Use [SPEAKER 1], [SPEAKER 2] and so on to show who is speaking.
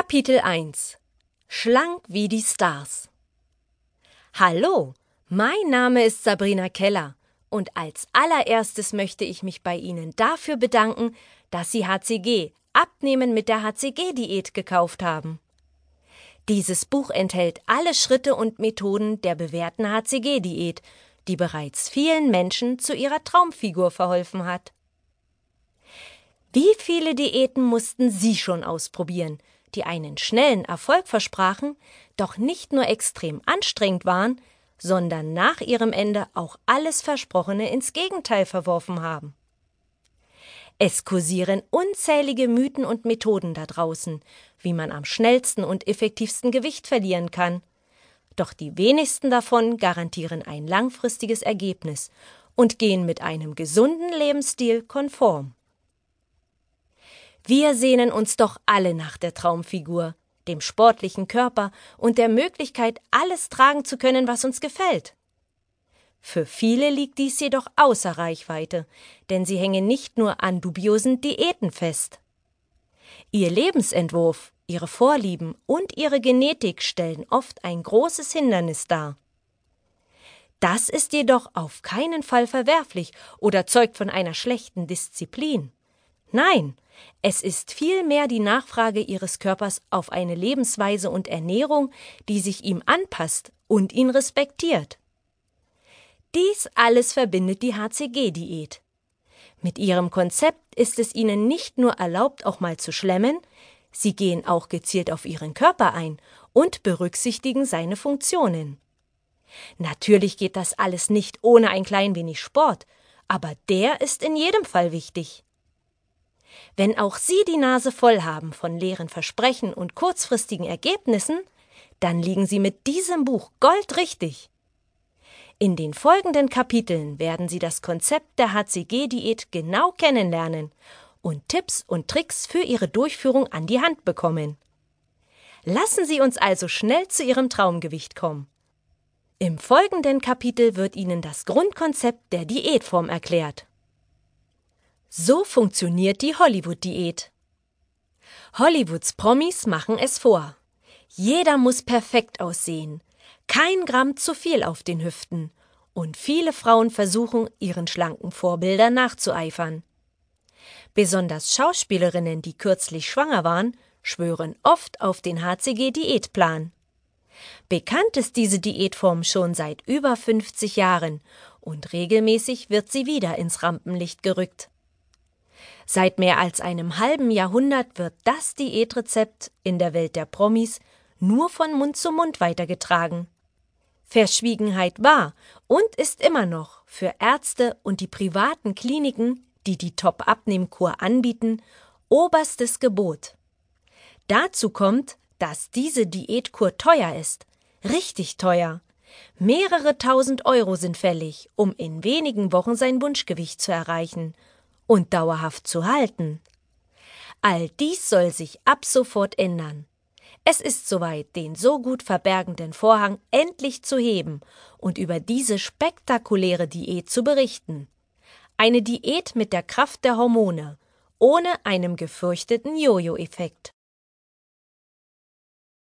[SPEAKER 1] Kapitel 1 Schlank wie die Stars Hallo, mein Name ist Sabrina Keller und als allererstes möchte ich mich bei Ihnen dafür bedanken, dass Sie HCG Abnehmen mit der HCG-Diät gekauft haben. Dieses Buch enthält alle Schritte und Methoden der bewährten HCG-Diät, die bereits vielen Menschen zu ihrer Traumfigur verholfen hat. Wie viele Diäten mussten Sie schon ausprobieren, die einen schnellen Erfolg versprachen, doch nicht nur extrem anstrengend waren, sondern nach ihrem Ende auch alles Versprochene ins Gegenteil verworfen haben. Es kursieren unzählige Mythen und Methoden da draußen, wie man am schnellsten und effektivsten Gewicht verlieren kann. Doch die wenigsten davon garantieren ein langfristiges Ergebnis und gehen mit einem gesunden Lebensstil konform. Wir sehnen uns doch alle nach der Traumfigur, dem sportlichen Körper und der Möglichkeit, alles tragen zu können, was uns gefällt. Für viele liegt dies jedoch außer Reichweite, denn sie hängen nicht nur an dubiosen Diäten fest. Ihr Lebensentwurf, ihre Vorlieben und ihre Genetik stellen oft ein großes Hindernis dar. Das ist jedoch auf keinen Fall verwerflich oder zeugt von einer schlechten Disziplin. Nein, es ist vielmehr die Nachfrage ihres Körpers auf eine Lebensweise und Ernährung, die sich ihm anpasst und ihn respektiert. Dies alles verbindet die HCG-Diät. Mit ihrem Konzept ist es ihnen nicht nur erlaubt, auch mal zu schlemmen, sie gehen auch gezielt auf ihren Körper ein und berücksichtigen seine Funktionen. Natürlich geht das alles nicht ohne ein klein wenig Sport, aber der ist in jedem Fall wichtig. Wenn auch Sie die Nase voll haben von leeren Versprechen und kurzfristigen Ergebnissen, dann liegen Sie mit diesem Buch goldrichtig. In den folgenden Kapiteln werden Sie das Konzept der HCG-Diät genau kennenlernen und Tipps und Tricks für Ihre Durchführung an die Hand bekommen. Lassen Sie uns also schnell zu Ihrem Traumgewicht kommen. Im folgenden Kapitel wird Ihnen das Grundkonzept der Diätform erklärt. So funktioniert die Hollywood-Diät. Hollywoods Promis machen es vor. Jeder muss perfekt aussehen, kein Gramm zu viel auf den Hüften, und viele Frauen versuchen, ihren schlanken Vorbildern nachzueifern. Besonders Schauspielerinnen, die kürzlich schwanger waren, schwören oft auf den HCG-Diätplan. Bekannt ist diese Diätform schon seit über 50 Jahren und regelmäßig wird sie wieder ins Rampenlicht gerückt. Seit mehr als einem halben Jahrhundert wird das Diätrezept in der Welt der Promis nur von Mund zu Mund weitergetragen. Verschwiegenheit war und ist immer noch für Ärzte und die privaten Kliniken, die die Top-Abnehmkur anbieten, oberstes Gebot. Dazu kommt, dass diese Diätkur teuer ist, richtig teuer. Mehrere tausend Euro sind fällig, um in wenigen Wochen sein Wunschgewicht zu erreichen und dauerhaft zu halten. All dies soll sich ab sofort ändern. Es ist soweit, den so gut verbergenden Vorhang endlich zu heben und über diese spektakuläre Diät zu berichten. Eine Diät mit der Kraft der Hormone, ohne einem gefürchteten Jojo-Effekt.